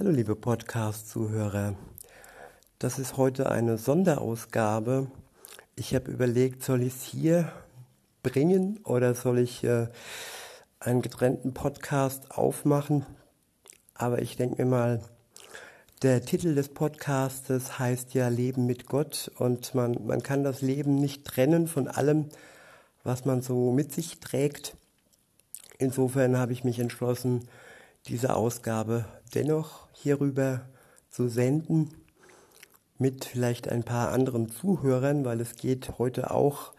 Hallo liebe Podcast-Zuhörer. Das ist heute eine Sonderausgabe. Ich habe überlegt, soll ich es hier bringen oder soll ich äh, einen getrennten Podcast aufmachen? Aber ich denke mir mal, der Titel des Podcastes heißt ja Leben mit Gott und man, man kann das Leben nicht trennen von allem, was man so mit sich trägt. Insofern habe ich mich entschlossen, diese Ausgabe dennoch hierüber zu senden mit vielleicht ein paar anderen Zuhörern, weil es geht heute auch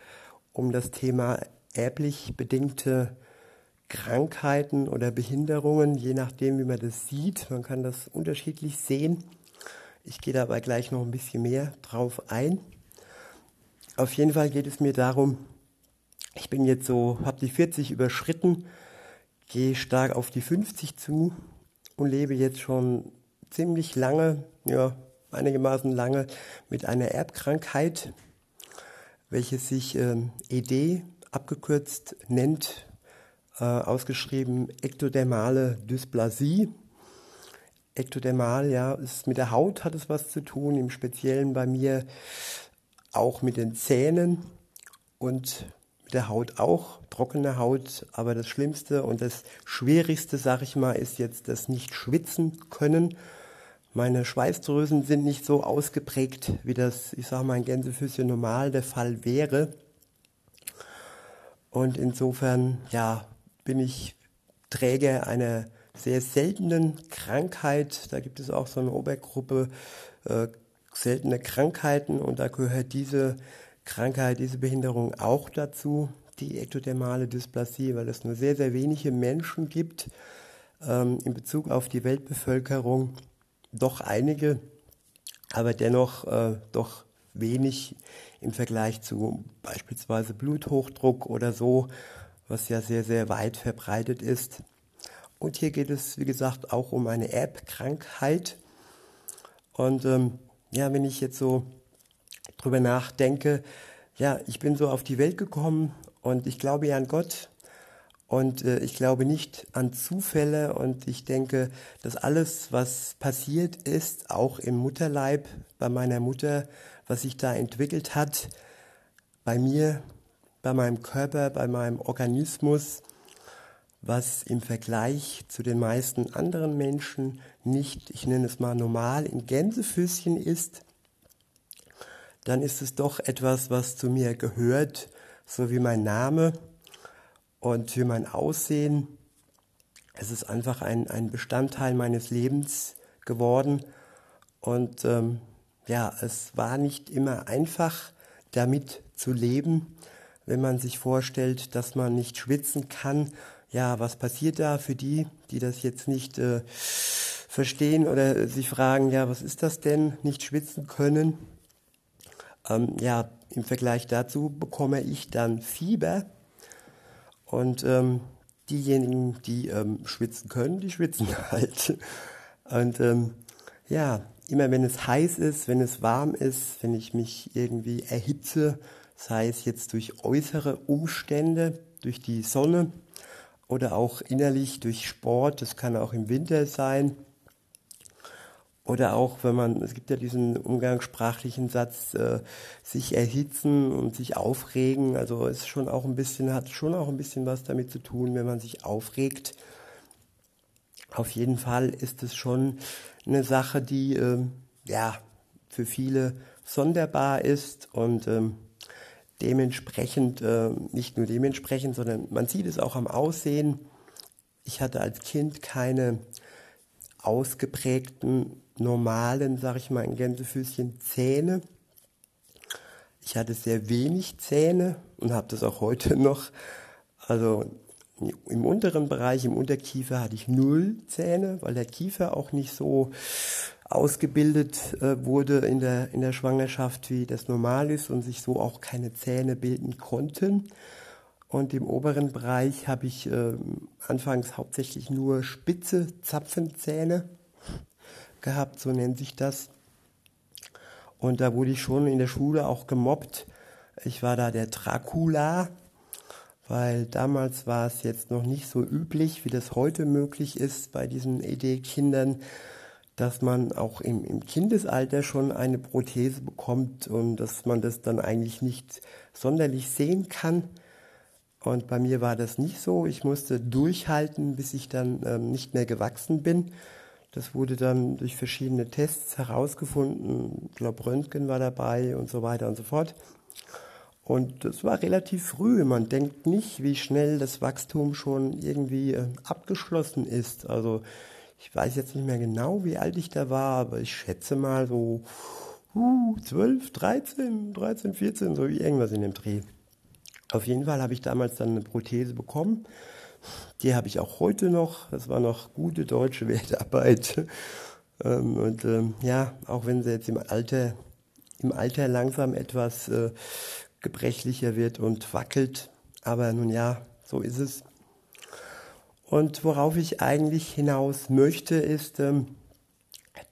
um das Thema erblich bedingte Krankheiten oder Behinderungen, je nachdem, wie man das sieht. Man kann das unterschiedlich sehen. Ich gehe dabei gleich noch ein bisschen mehr drauf ein. Auf jeden Fall geht es mir darum, ich bin jetzt so, habe die 40 überschritten, gehe stark auf die 50 zu und lebe jetzt schon ziemlich lange, ja, einigermaßen lange mit einer Erbkrankheit, welche sich ähm, ED abgekürzt nennt, äh, ausgeschrieben ektodermale Dysplasie. Ektodermal, ja, ist mit der Haut hat es was zu tun, im Speziellen bei mir auch mit den Zähnen und der Haut auch, trockene Haut. Aber das Schlimmste und das Schwierigste, sag ich mal, ist jetzt das nicht schwitzen können. Meine Schweißdrüsen sind nicht so ausgeprägt, wie das, ich sag mal, in Gänsefüßchen normal der Fall wäre. Und insofern, ja, bin ich Träger einer sehr seltenen Krankheit. Da gibt es auch so eine Obergruppe äh, seltene Krankheiten und da gehört diese Krankheit, diese Behinderung auch dazu, die ektodermale Dysplasie, weil es nur sehr, sehr wenige Menschen gibt ähm, in Bezug auf die Weltbevölkerung. Doch einige, aber dennoch äh, doch wenig im Vergleich zu beispielsweise Bluthochdruck oder so was ja sehr, sehr weit verbreitet ist. Und hier geht es, wie gesagt, auch um eine Erbkrankheit. Und ähm, ja, wenn ich jetzt so drüber nachdenke, ja, ich bin so auf die Welt gekommen und ich glaube ja an Gott und äh, ich glaube nicht an Zufälle und ich denke, dass alles, was passiert ist, auch im Mutterleib bei meiner Mutter, was sich da entwickelt hat, bei mir bei meinem Körper, bei meinem Organismus, was im Vergleich zu den meisten anderen Menschen nicht, ich nenne es mal normal, in Gänsefüßchen ist, dann ist es doch etwas, was zu mir gehört, so wie mein Name und wie mein Aussehen. Es ist einfach ein, ein Bestandteil meines Lebens geworden und ähm, ja, es war nicht immer einfach, damit zu leben wenn man sich vorstellt, dass man nicht schwitzen kann. Ja, was passiert da für die, die das jetzt nicht äh, verstehen oder sich fragen, ja, was ist das denn, nicht schwitzen können? Ähm, ja, im Vergleich dazu bekomme ich dann Fieber und ähm, diejenigen, die ähm, schwitzen können, die schwitzen halt. Und ähm, ja, immer wenn es heiß ist, wenn es warm ist, wenn ich mich irgendwie erhitze, sei es jetzt durch äußere Umstände, durch die Sonne oder auch innerlich durch Sport, das kann auch im Winter sein. Oder auch, wenn man, es gibt ja diesen umgangssprachlichen Satz, äh, sich erhitzen und sich aufregen. Also es schon auch ein bisschen, hat schon auch ein bisschen was damit zu tun, wenn man sich aufregt. Auf jeden Fall ist es schon eine Sache, die äh, ja für viele sonderbar ist und ähm, dementsprechend, äh, nicht nur dementsprechend, sondern man sieht es auch am Aussehen. Ich hatte als Kind keine ausgeprägten, normalen, sag ich mal, in Gänsefüßchen Zähne. Ich hatte sehr wenig Zähne und habe das auch heute noch. Also im unteren Bereich, im Unterkiefer hatte ich null Zähne, weil der Kiefer auch nicht so ausgebildet äh, wurde in der, in der Schwangerschaft, wie das normal ist und sich so auch keine Zähne bilden konnten. Und im oberen Bereich habe ich äh, anfangs hauptsächlich nur spitze Zapfenzähne gehabt, so nennt sich das. Und da wurde ich schon in der Schule auch gemobbt. Ich war da der Dracula, weil damals war es jetzt noch nicht so üblich, wie das heute möglich ist bei diesen ED-Kindern dass man auch im, im Kindesalter schon eine Prothese bekommt und dass man das dann eigentlich nicht sonderlich sehen kann. Und bei mir war das nicht so. Ich musste durchhalten, bis ich dann ähm, nicht mehr gewachsen bin. Das wurde dann durch verschiedene Tests herausgefunden. Ich glaube, Röntgen war dabei und so weiter und so fort. Und das war relativ früh. Man denkt nicht, wie schnell das Wachstum schon irgendwie äh, abgeschlossen ist. Also ich weiß jetzt nicht mehr genau, wie alt ich da war, aber ich schätze mal so uh, 12, 13, 13, 14, so wie irgendwas in dem Dreh. Auf jeden Fall habe ich damals dann eine Prothese bekommen. Die habe ich auch heute noch. Das war noch gute deutsche Wertarbeit. Ähm, und ähm, ja, auch wenn sie jetzt im Alter, im Alter langsam etwas äh, gebrechlicher wird und wackelt. Aber nun ja, so ist es. Und worauf ich eigentlich hinaus möchte, ist, ähm,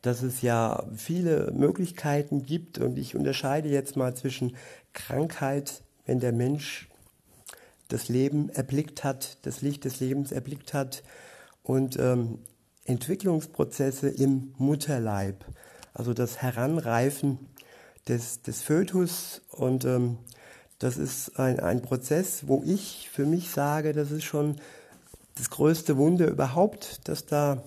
dass es ja viele Möglichkeiten gibt und ich unterscheide jetzt mal zwischen Krankheit, wenn der Mensch das Leben erblickt hat, das Licht des Lebens erblickt hat und ähm, Entwicklungsprozesse im Mutterleib, also das Heranreifen des, des Fötus und ähm, das ist ein, ein Prozess, wo ich für mich sage, das ist schon das größte Wunder überhaupt, dass da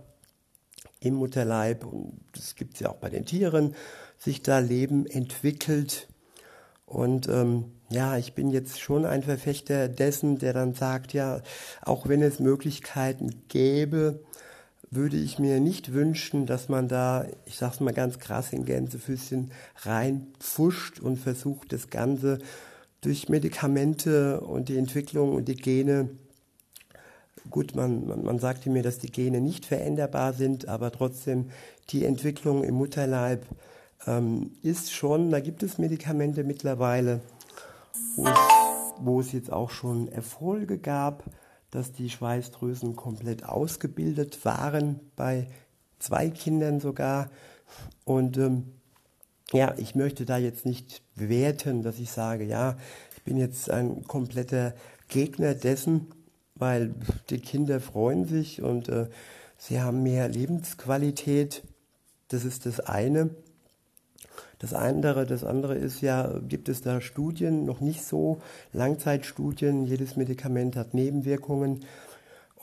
im Mutterleib, und das gibt es ja auch bei den Tieren, sich da Leben entwickelt. Und ähm, ja, ich bin jetzt schon ein Verfechter dessen, der dann sagt, ja, auch wenn es Möglichkeiten gäbe, würde ich mir nicht wünschen, dass man da, ich sag's mal ganz krass in Gänsefüßchen, reinpfuscht und versucht, das Ganze durch Medikamente und die Entwicklung und die Gene, gut, man, man, man sagte mir, dass die Gene nicht veränderbar sind, aber trotzdem die Entwicklung im Mutterleib ähm, ist schon, da gibt es Medikamente mittlerweile, wo es, wo es jetzt auch schon Erfolge gab, dass die Schweißdrüsen komplett ausgebildet waren, bei zwei Kindern sogar. Und ähm, ja, ich möchte da jetzt nicht werten, dass ich sage, ja, ich bin jetzt ein kompletter Gegner dessen, weil die Kinder freuen sich und äh, sie haben mehr Lebensqualität. Das ist das eine. Das andere, das andere ist ja, gibt es da Studien, noch nicht so Langzeitstudien. Jedes Medikament hat Nebenwirkungen.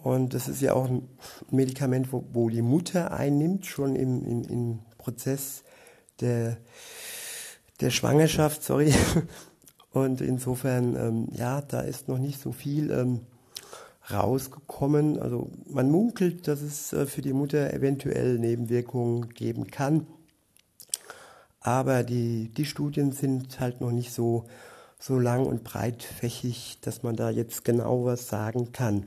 Und das ist ja auch ein Medikament, wo, wo die Mutter einnimmt, schon im, im, im Prozess der, der Schwangerschaft, sorry. Und insofern, ähm, ja, da ist noch nicht so viel ähm, rausgekommen. Also man munkelt, dass es äh, für die Mutter eventuell Nebenwirkungen geben kann. Aber die, die Studien sind halt noch nicht so, so lang und breitfächig, dass man da jetzt genau was sagen kann.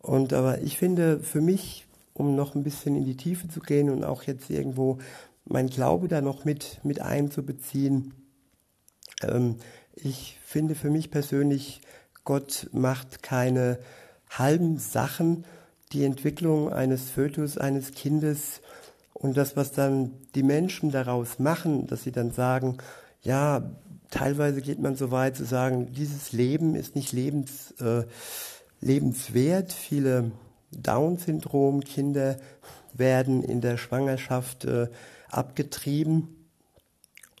Und aber ich finde für mich um noch ein bisschen in die Tiefe zu gehen und auch jetzt irgendwo mein Glaube da noch mit, mit einzubeziehen. Ähm, ich finde für mich persönlich, Gott macht keine halben Sachen. Die Entwicklung eines Fötus, eines Kindes und das, was dann die Menschen daraus machen, dass sie dann sagen, ja, teilweise geht man so weit zu sagen, dieses Leben ist nicht lebens, äh, lebenswert. Viele Down-Syndrom, Kinder werden in der Schwangerschaft äh, abgetrieben.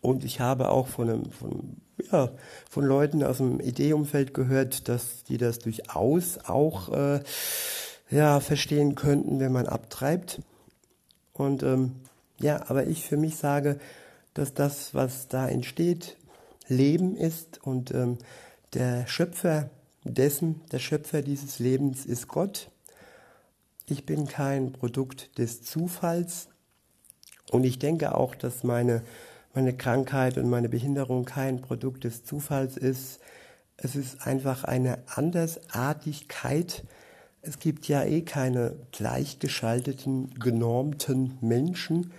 Und ich habe auch von, einem, von, ja, von Leuten aus dem Ideeumfeld gehört, dass die das durchaus auch äh, ja, verstehen könnten, wenn man abtreibt. Und ähm, ja, aber ich für mich sage, dass das, was da entsteht, Leben ist und ähm, der Schöpfer dessen, der Schöpfer dieses Lebens ist Gott ich bin kein Produkt des Zufalls und ich denke auch, dass meine, meine Krankheit und meine Behinderung kein Produkt des Zufalls ist. Es ist einfach eine Andersartigkeit. Es gibt ja eh keine gleichgeschalteten, genormten Menschen.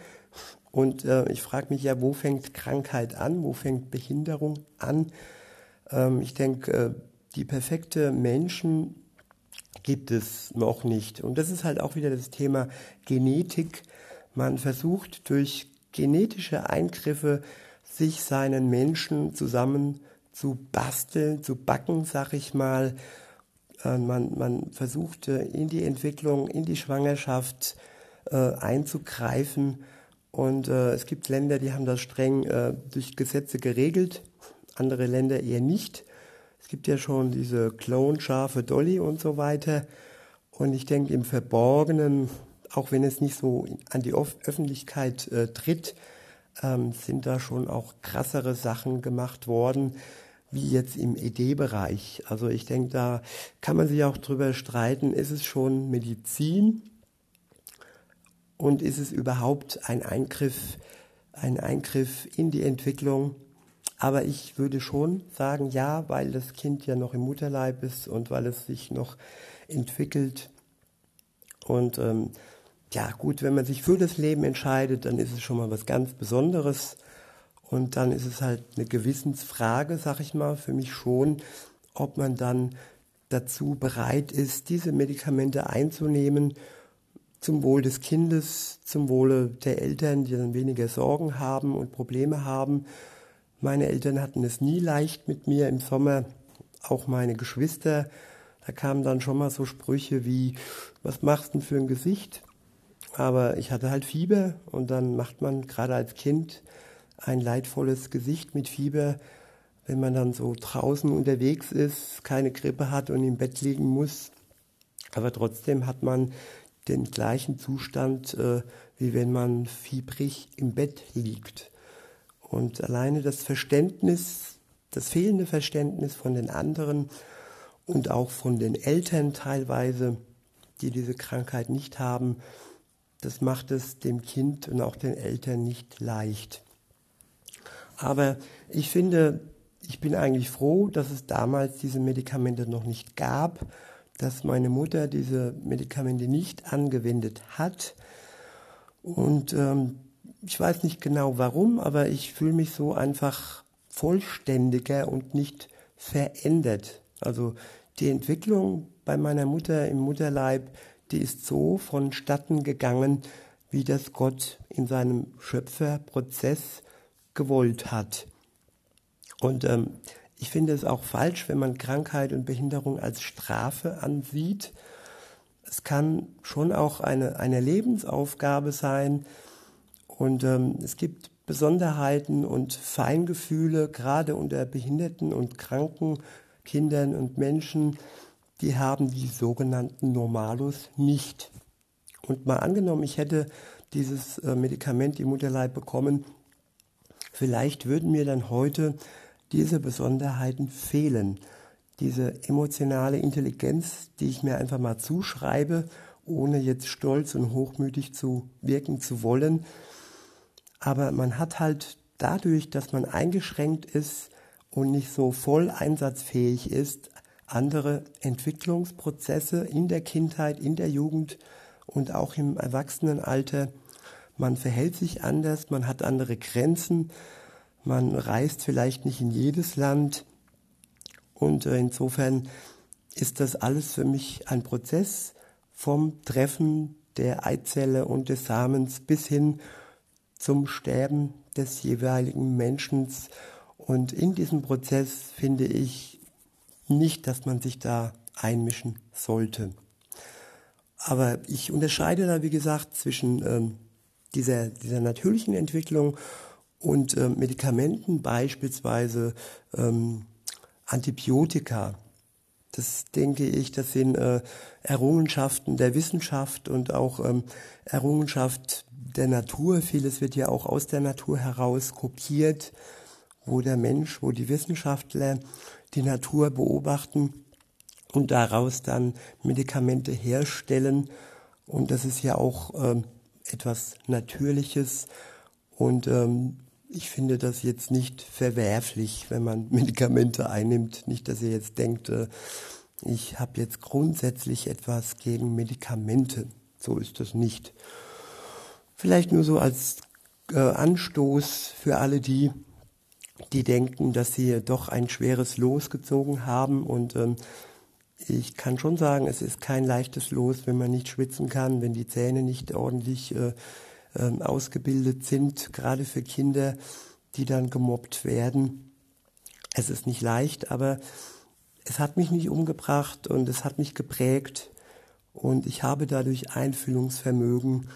Und äh, ich frage mich ja, wo fängt Krankheit an? Wo fängt Behinderung an? Ähm, ich denke, äh, die perfekte Menschen gibt es noch nicht. Und das ist halt auch wieder das Thema Genetik. Man versucht durch genetische Eingriffe sich seinen Menschen zusammen zu basteln, zu backen, sag ich mal. Äh, man, man versucht in die Entwicklung, in die Schwangerschaft äh, einzugreifen. Und äh, es gibt Länder, die haben das streng äh, durch Gesetze geregelt, andere Länder eher nicht. Es gibt ja schon diese Clone-Schafe Dolly und so weiter. Und ich denke, im Verborgenen, auch wenn es nicht so an die Öffentlichkeit äh, tritt, ähm, sind da schon auch krassere Sachen gemacht worden, wie jetzt im ED-Bereich. Also ich denke, da kann man sich auch drüber streiten, ist es schon Medizin und ist es überhaupt ein Eingriff, ein Eingriff in die Entwicklung? Aber ich würde schon sagen, ja, weil das Kind ja noch im Mutterleib ist und weil es sich noch entwickelt. Und ähm, ja, gut, wenn man sich für das Leben entscheidet, dann ist es schon mal was ganz Besonderes. Und dann ist es halt eine Gewissensfrage, sag ich mal, für mich schon, ob man dann dazu bereit ist, diese Medikamente einzunehmen, zum Wohl des Kindes, zum Wohle der Eltern, die dann weniger Sorgen haben und Probleme haben. Meine Eltern hatten es nie leicht mit mir im Sommer, auch meine Geschwister. Da kamen dann schon mal so Sprüche wie, was machst du denn für ein Gesicht? Aber ich hatte halt Fieber und dann macht man gerade als Kind ein leidvolles Gesicht mit Fieber, wenn man dann so draußen unterwegs ist, keine Grippe hat und im Bett liegen muss. Aber trotzdem hat man den gleichen Zustand, äh, wie wenn man fiebrig im Bett liegt. Und alleine das Verständnis, das fehlende Verständnis von den anderen und auch von den Eltern teilweise, die diese Krankheit nicht haben, das macht es dem Kind und auch den Eltern nicht leicht. Aber ich finde, ich bin eigentlich froh, dass es damals diese Medikamente noch nicht gab, dass meine Mutter diese Medikamente nicht angewendet hat. Und ähm, ich weiß nicht genau warum, aber ich fühle mich so einfach vollständiger und nicht verändert. Also die Entwicklung bei meiner Mutter im Mutterleib, die ist so vonstatten gegangen, wie das Gott in seinem Schöpferprozess gewollt hat. Und ähm, ich finde es auch falsch, wenn man Krankheit und Behinderung als Strafe ansieht. Es kann schon auch eine, eine Lebensaufgabe sein. Und ähm, es gibt Besonderheiten und Feingefühle, gerade unter behinderten und kranken Kindern und Menschen, die haben die sogenannten Normalus nicht. Und mal angenommen, ich hätte dieses äh, Medikament im Mutterleib bekommen, vielleicht würden mir dann heute diese Besonderheiten fehlen. Diese emotionale Intelligenz, die ich mir einfach mal zuschreibe, ohne jetzt stolz und hochmütig zu wirken zu wollen. Aber man hat halt dadurch, dass man eingeschränkt ist und nicht so voll einsatzfähig ist, andere Entwicklungsprozesse in der Kindheit, in der Jugend und auch im Erwachsenenalter. Man verhält sich anders, man hat andere Grenzen, man reist vielleicht nicht in jedes Land. Und äh, insofern ist das alles für mich ein Prozess vom Treffen der Eizelle und des Samens bis hin zum Sterben des jeweiligen Menschen. Und in diesem Prozess finde ich nicht, dass man sich da einmischen sollte. Aber ich unterscheide da, wie gesagt, zwischen ähm, dieser, dieser natürlichen Entwicklung und äh, Medikamenten, beispielsweise ähm, Antibiotika. Das denke ich, das sind äh, Errungenschaften der Wissenschaft und auch ähm, Errungenschaft der Natur. Vieles wird ja auch aus der Natur heraus kopiert, wo der Mensch, wo die Wissenschaftler die Natur beobachten und daraus dann Medikamente herstellen. Und das ist ja auch ähm, etwas Natürliches. Und ähm, ich finde das jetzt nicht verwerflich, wenn man Medikamente einnimmt. Nicht, dass ihr jetzt denkt, äh, ich habe jetzt grundsätzlich etwas gegen Medikamente. So ist das nicht. Vielleicht nur so als äh, Anstoß für alle die, die denken, dass sie doch ein schweres Los gezogen haben. Und ähm, ich kann schon sagen, es ist kein leichtes Los, wenn man nicht schwitzen kann, wenn die Zähne nicht ordentlich äh, äh, ausgebildet sind, gerade für Kinder, die dann gemobbt werden. Es ist nicht leicht, aber es hat mich nicht umgebracht und es hat mich geprägt. Und ich habe dadurch Einfühlungsvermögen.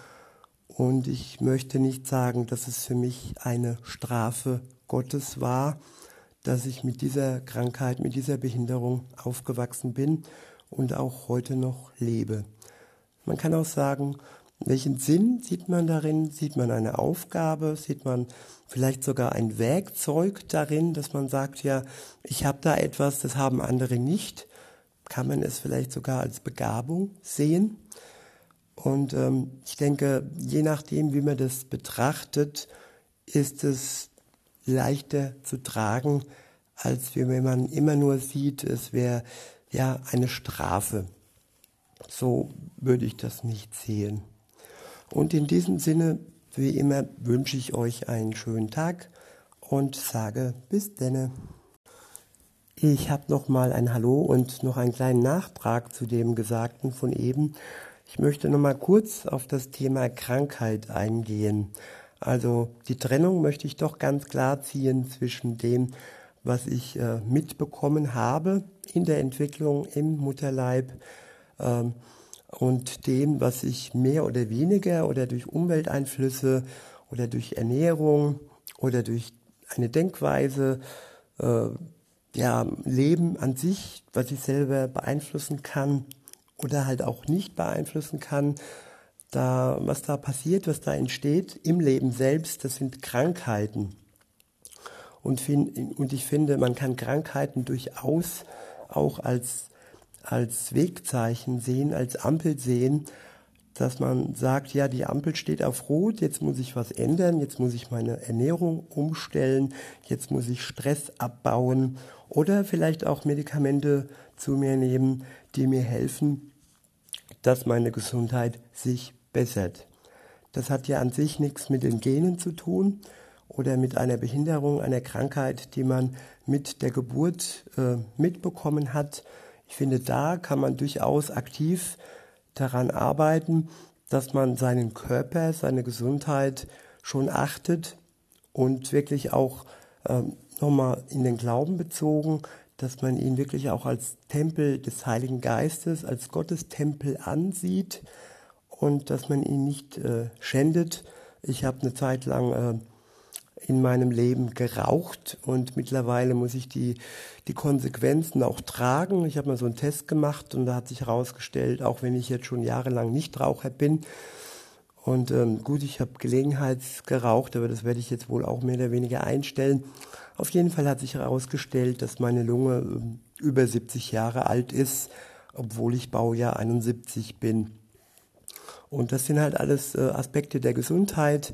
Und ich möchte nicht sagen, dass es für mich eine Strafe Gottes war, dass ich mit dieser Krankheit, mit dieser Behinderung aufgewachsen bin und auch heute noch lebe. Man kann auch sagen, welchen Sinn sieht man darin? Sieht man eine Aufgabe? Sieht man vielleicht sogar ein Werkzeug darin, dass man sagt, ja, ich habe da etwas, das haben andere nicht? Kann man es vielleicht sogar als Begabung sehen? Und ähm, ich denke, je nachdem, wie man das betrachtet, ist es leichter zu tragen, als wenn man immer nur sieht, es wäre ja eine Strafe. So würde ich das nicht sehen. Und in diesem Sinne, wie immer, wünsche ich euch einen schönen Tag und sage bis denne. Ich habe noch mal ein Hallo und noch einen kleinen Nachtrag zu dem Gesagten von eben. Ich möchte noch mal kurz auf das Thema Krankheit eingehen. Also die Trennung möchte ich doch ganz klar ziehen zwischen dem, was ich äh, mitbekommen habe in der Entwicklung im Mutterleib ähm, und dem, was ich mehr oder weniger oder durch Umwelteinflüsse oder durch Ernährung oder durch eine Denkweise, äh, ja, Leben an sich, was ich selber beeinflussen kann oder halt auch nicht beeinflussen kann, da, was da passiert, was da entsteht im Leben selbst, das sind Krankheiten. Und, fin und ich finde, man kann Krankheiten durchaus auch als als Wegzeichen sehen, als Ampel sehen, dass man sagt, ja, die Ampel steht auf Rot, jetzt muss ich was ändern, jetzt muss ich meine Ernährung umstellen, jetzt muss ich Stress abbauen oder vielleicht auch Medikamente zu mir nehmen, die mir helfen, dass meine Gesundheit sich bessert. Das hat ja an sich nichts mit den Genen zu tun oder mit einer Behinderung, einer Krankheit, die man mit der Geburt äh, mitbekommen hat, ich finde, da kann man durchaus aktiv daran arbeiten, dass man seinen Körper, seine Gesundheit schon achtet und wirklich auch ähm, nochmal in den Glauben bezogen, dass man ihn wirklich auch als Tempel des Heiligen Geistes, als Gottestempel ansieht und dass man ihn nicht äh, schändet. Ich habe eine Zeit lang äh, in meinem Leben geraucht und mittlerweile muss ich die, die Konsequenzen auch tragen. Ich habe mal so einen Test gemacht und da hat sich herausgestellt, auch wenn ich jetzt schon jahrelang Nichtraucher bin, und ähm, gut, ich habe Gelegenheitsgeraucht, aber das werde ich jetzt wohl auch mehr oder weniger einstellen. Auf jeden Fall hat sich herausgestellt, dass meine Lunge ähm, über 70 Jahre alt ist, obwohl ich Baujahr 71 bin. Und das sind halt alles äh, Aspekte der Gesundheit,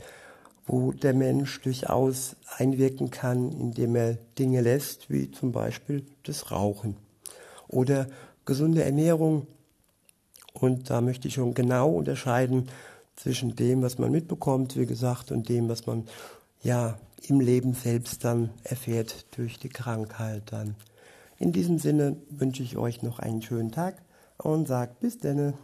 wo der Mensch durchaus einwirken kann, indem er Dinge lässt, wie zum Beispiel das Rauchen oder gesunde Ernährung. Und da möchte ich schon genau unterscheiden zwischen dem, was man mitbekommt, wie gesagt, und dem, was man ja im Leben selbst dann erfährt durch die Krankheit dann. In diesem Sinne wünsche ich euch noch einen schönen Tag und sage bis denne.